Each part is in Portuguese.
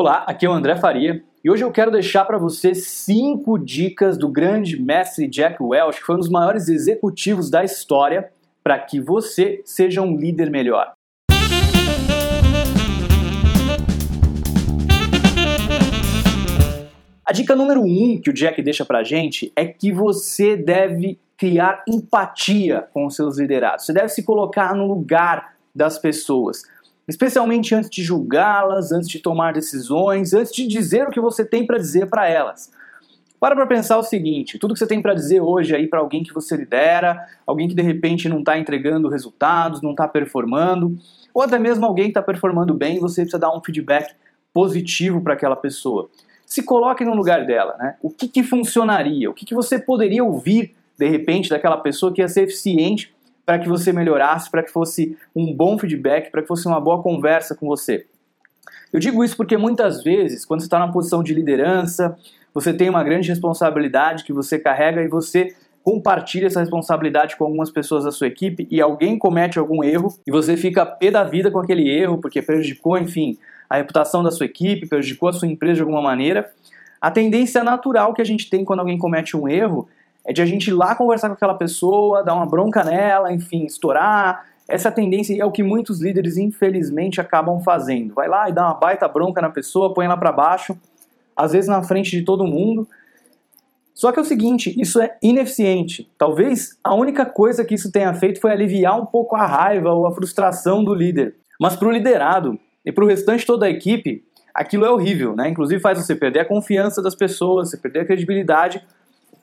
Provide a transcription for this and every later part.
Olá, aqui é o André Faria e hoje eu quero deixar para você cinco dicas do grande mestre Jack Welch, que foi um dos maiores executivos da história, para que você seja um líder melhor. A dica número um que o Jack deixa pra gente é que você deve criar empatia com os seus liderados. Você deve se colocar no lugar das pessoas especialmente antes de julgá-las, antes de tomar decisões, antes de dizer o que você tem para dizer para elas. Para para pensar o seguinte: tudo que você tem para dizer hoje aí para alguém que você lidera, alguém que de repente não está entregando resultados, não está performando, ou até mesmo alguém que está performando bem, você precisa dar um feedback positivo para aquela pessoa. Se coloque no lugar dela, né? O que, que funcionaria? O que, que você poderia ouvir de repente daquela pessoa que ia ser eficiente para que você melhorasse, para que fosse um bom feedback, para que fosse uma boa conversa com você. Eu digo isso porque muitas vezes, quando você está numa posição de liderança, você tem uma grande responsabilidade que você carrega e você compartilha essa responsabilidade com algumas pessoas da sua equipe e alguém comete algum erro e você fica pé da vida com aquele erro porque prejudicou, enfim, a reputação da sua equipe, prejudicou a sua empresa de alguma maneira. A tendência natural que a gente tem quando alguém comete um erro é de a gente ir lá conversar com aquela pessoa, dar uma bronca nela, enfim, estourar. Essa tendência é o que muitos líderes, infelizmente, acabam fazendo. Vai lá e dá uma baita bronca na pessoa, põe ela para baixo, às vezes na frente de todo mundo. Só que é o seguinte, isso é ineficiente. Talvez a única coisa que isso tenha feito foi aliviar um pouco a raiva ou a frustração do líder. Mas para o liderado e para o restante toda a equipe, aquilo é horrível, né? Inclusive faz você perder a confiança das pessoas, você perder a credibilidade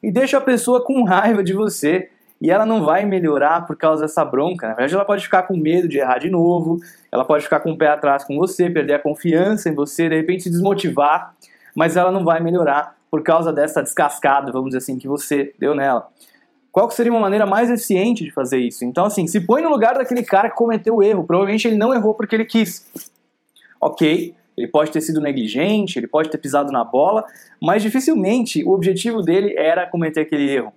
e deixa a pessoa com raiva de você e ela não vai melhorar por causa dessa bronca. Na verdade, ela pode ficar com medo de errar de novo, ela pode ficar com o pé atrás com você, perder a confiança em você, de repente se desmotivar, mas ela não vai melhorar por causa dessa descascada, vamos dizer assim, que você deu nela. Qual seria uma maneira mais eficiente de fazer isso? Então, assim, se põe no lugar daquele cara que cometeu o erro. Provavelmente ele não errou porque ele quis. Ok, ele pode ter sido negligente, ele pode ter pisado na bola, mas dificilmente o objetivo dele era cometer aquele erro.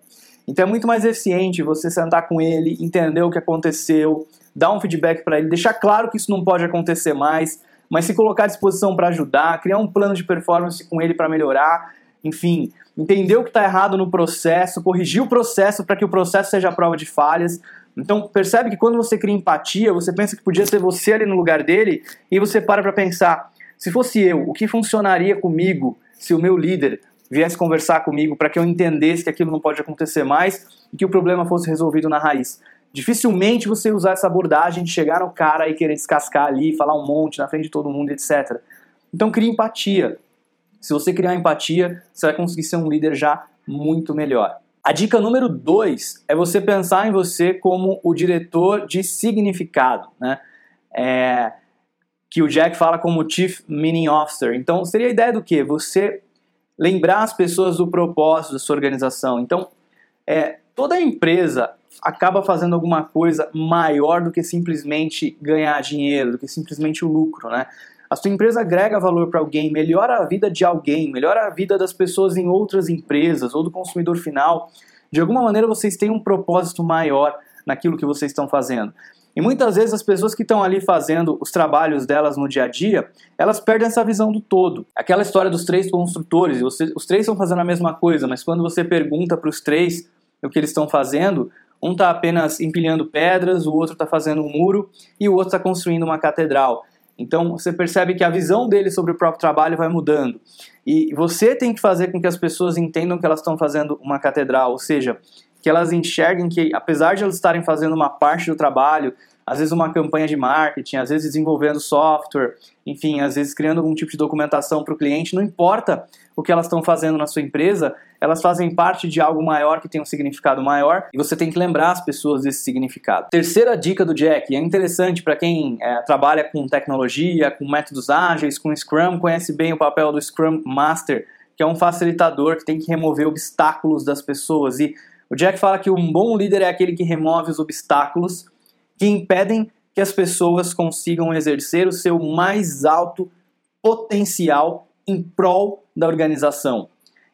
Então é muito mais eficiente você sentar com ele, entender o que aconteceu, dar um feedback para ele, deixar claro que isso não pode acontecer mais, mas se colocar à disposição para ajudar, criar um plano de performance com ele para melhorar, enfim, entender o que está errado no processo, corrigir o processo para que o processo seja a prova de falhas. Então percebe que quando você cria empatia, você pensa que podia ser você ali no lugar dele e você para para pensar, se fosse eu, o que funcionaria comigo se o meu líder viesse conversar comigo para que eu entendesse que aquilo não pode acontecer mais e que o problema fosse resolvido na raiz? Dificilmente você usar essa abordagem de chegar no cara e querer descascar ali, falar um monte na frente de todo mundo, etc. Então crie empatia. Se você criar empatia, você vai conseguir ser um líder já muito melhor. A dica número dois é você pensar em você como o diretor de significado. Né? É, que o Jack fala como Chief Meaning Officer. Então, seria a ideia do quê? Você lembrar as pessoas do propósito da sua organização. Então, é, toda empresa acaba fazendo alguma coisa maior do que simplesmente ganhar dinheiro, do que simplesmente o lucro, né? A sua empresa agrega valor para alguém, melhora a vida de alguém, melhora a vida das pessoas em outras empresas ou do consumidor final. De alguma maneira vocês têm um propósito maior naquilo que vocês estão fazendo. E muitas vezes as pessoas que estão ali fazendo os trabalhos delas no dia a dia, elas perdem essa visão do todo. Aquela história dos três construtores, você, os três estão fazendo a mesma coisa, mas quando você pergunta para os três o que eles estão fazendo, um está apenas empilhando pedras, o outro está fazendo um muro e o outro está construindo uma catedral. Então você percebe que a visão deles sobre o próprio trabalho vai mudando. E você tem que fazer com que as pessoas entendam que elas estão fazendo uma catedral, ou seja, que elas enxerguem que, apesar de elas estarem fazendo uma parte do trabalho, às vezes uma campanha de marketing, às vezes desenvolvendo software, enfim, às vezes criando algum tipo de documentação para o cliente, não importa o que elas estão fazendo na sua empresa, elas fazem parte de algo maior que tem um significado maior e você tem que lembrar as pessoas desse significado. Terceira dica do Jack, é interessante para quem é, trabalha com tecnologia, com métodos ágeis, com Scrum, conhece bem o papel do Scrum Master, que é um facilitador que tem que remover obstáculos das pessoas e o Jack fala que um bom líder é aquele que remove os obstáculos que impedem que as pessoas consigam exercer o seu mais alto potencial em prol da organização.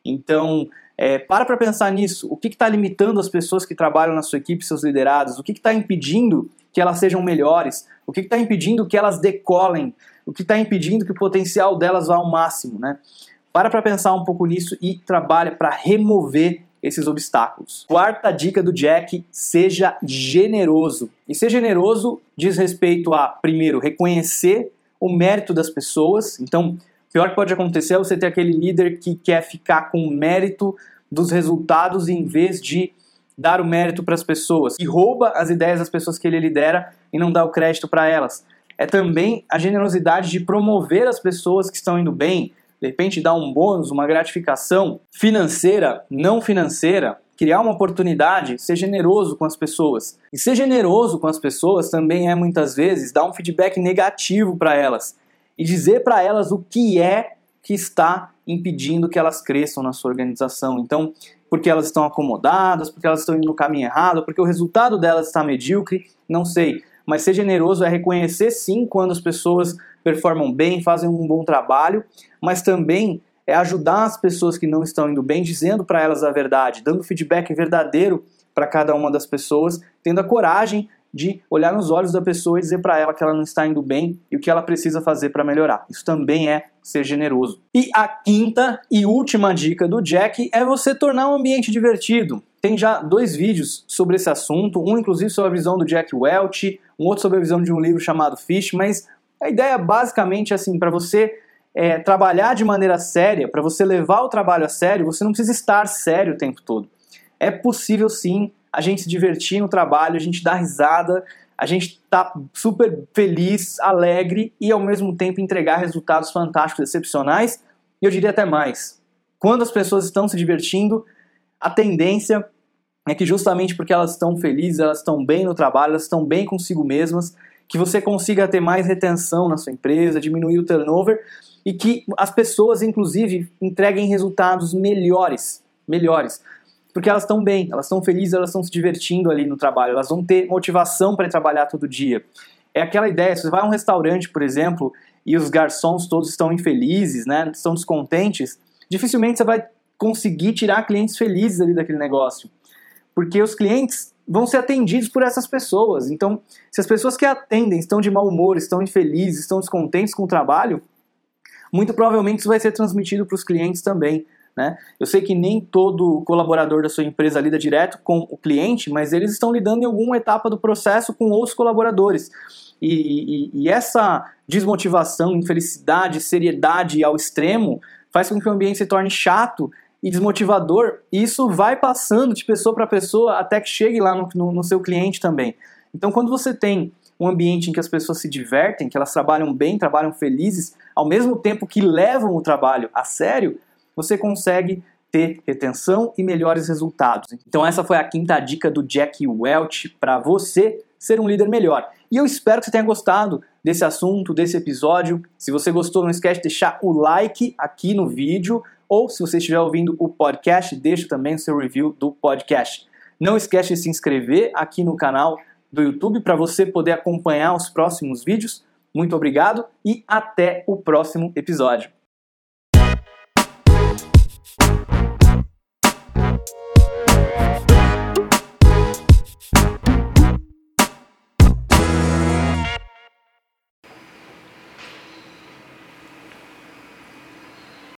Então, é, para para pensar nisso. O que está limitando as pessoas que trabalham na sua equipe, seus liderados? O que está impedindo que elas sejam melhores? O que está impedindo que elas decolem o que está impedindo que o potencial delas vá ao máximo, né? Para para pensar um pouco nisso e trabalha para remover esses obstáculos. Quarta dica do Jack: seja generoso. E ser generoso diz respeito a, primeiro, reconhecer o mérito das pessoas. Então, o pior que pode acontecer é você ter aquele líder que quer ficar com o mérito dos resultados em vez de dar o mérito para as pessoas e rouba as ideias das pessoas que ele lidera e não dá o crédito para elas. É também a generosidade de promover as pessoas que estão indo bem, de repente dar um bônus, uma gratificação financeira, não financeira, criar uma oportunidade, ser generoso com as pessoas. E ser generoso com as pessoas também é muitas vezes dar um feedback negativo para elas e dizer para elas o que é que está impedindo que elas cresçam na sua organização. Então, porque elas estão acomodadas, porque elas estão indo no caminho errado, porque o resultado delas está medíocre, não sei. Mas ser generoso é reconhecer sim quando as pessoas performam bem, fazem um bom trabalho, mas também é ajudar as pessoas que não estão indo bem, dizendo para elas a verdade, dando feedback verdadeiro para cada uma das pessoas, tendo a coragem de olhar nos olhos da pessoa e dizer para ela que ela não está indo bem e o que ela precisa fazer para melhorar. Isso também é ser generoso. E a quinta e última dica do Jack é você tornar um ambiente divertido. Tem já dois vídeos sobre esse assunto, um inclusive sobre a visão do Jack Welch, um outro sobre a visão de um livro chamado Fish, mas a ideia basicamente é assim, para você é, trabalhar de maneira séria, para você levar o trabalho a sério, você não precisa estar sério o tempo todo. É possível sim a gente se divertir no trabalho, a gente dá risada, a gente tá super feliz, alegre e ao mesmo tempo entregar resultados fantásticos, excepcionais. E eu diria até mais. Quando as pessoas estão se divertindo, a tendência é que justamente porque elas estão felizes, elas estão bem no trabalho, elas estão bem consigo mesmas, que você consiga ter mais retenção na sua empresa, diminuir o turnover e que as pessoas, inclusive, entreguem resultados melhores, melhores, porque elas estão bem, elas estão felizes, elas estão se divertindo ali no trabalho, elas vão ter motivação para trabalhar todo dia. É aquela ideia, se você vai a um restaurante, por exemplo, e os garçons todos estão infelizes, né, estão descontentes, dificilmente você vai conseguir tirar clientes felizes ali daquele negócio. Porque os clientes vão ser atendidos por essas pessoas. Então, se as pessoas que atendem estão de mau humor, estão infelizes, estão descontentes com o trabalho, muito provavelmente isso vai ser transmitido para os clientes também. Né? Eu sei que nem todo colaborador da sua empresa lida direto com o cliente, mas eles estão lidando em alguma etapa do processo com outros colaboradores. E, e, e essa desmotivação, infelicidade, seriedade ao extremo faz com que o ambiente se torne chato e desmotivador. E isso vai passando de pessoa para pessoa até que chegue lá no, no, no seu cliente também. Então, quando você tem um ambiente em que as pessoas se divertem, que elas trabalham bem, trabalham felizes, ao mesmo tempo que levam o trabalho a sério, você consegue ter retenção e melhores resultados. Então essa foi a quinta dica do Jack Welch para você ser um líder melhor. E eu espero que você tenha gostado desse assunto, desse episódio. Se você gostou, não esquece de deixar o like aqui no vídeo ou, se você estiver ouvindo o podcast, deixe também o seu review do podcast. Não esquece de se inscrever aqui no canal do YouTube para você poder acompanhar os próximos vídeos. Muito obrigado e até o próximo episódio.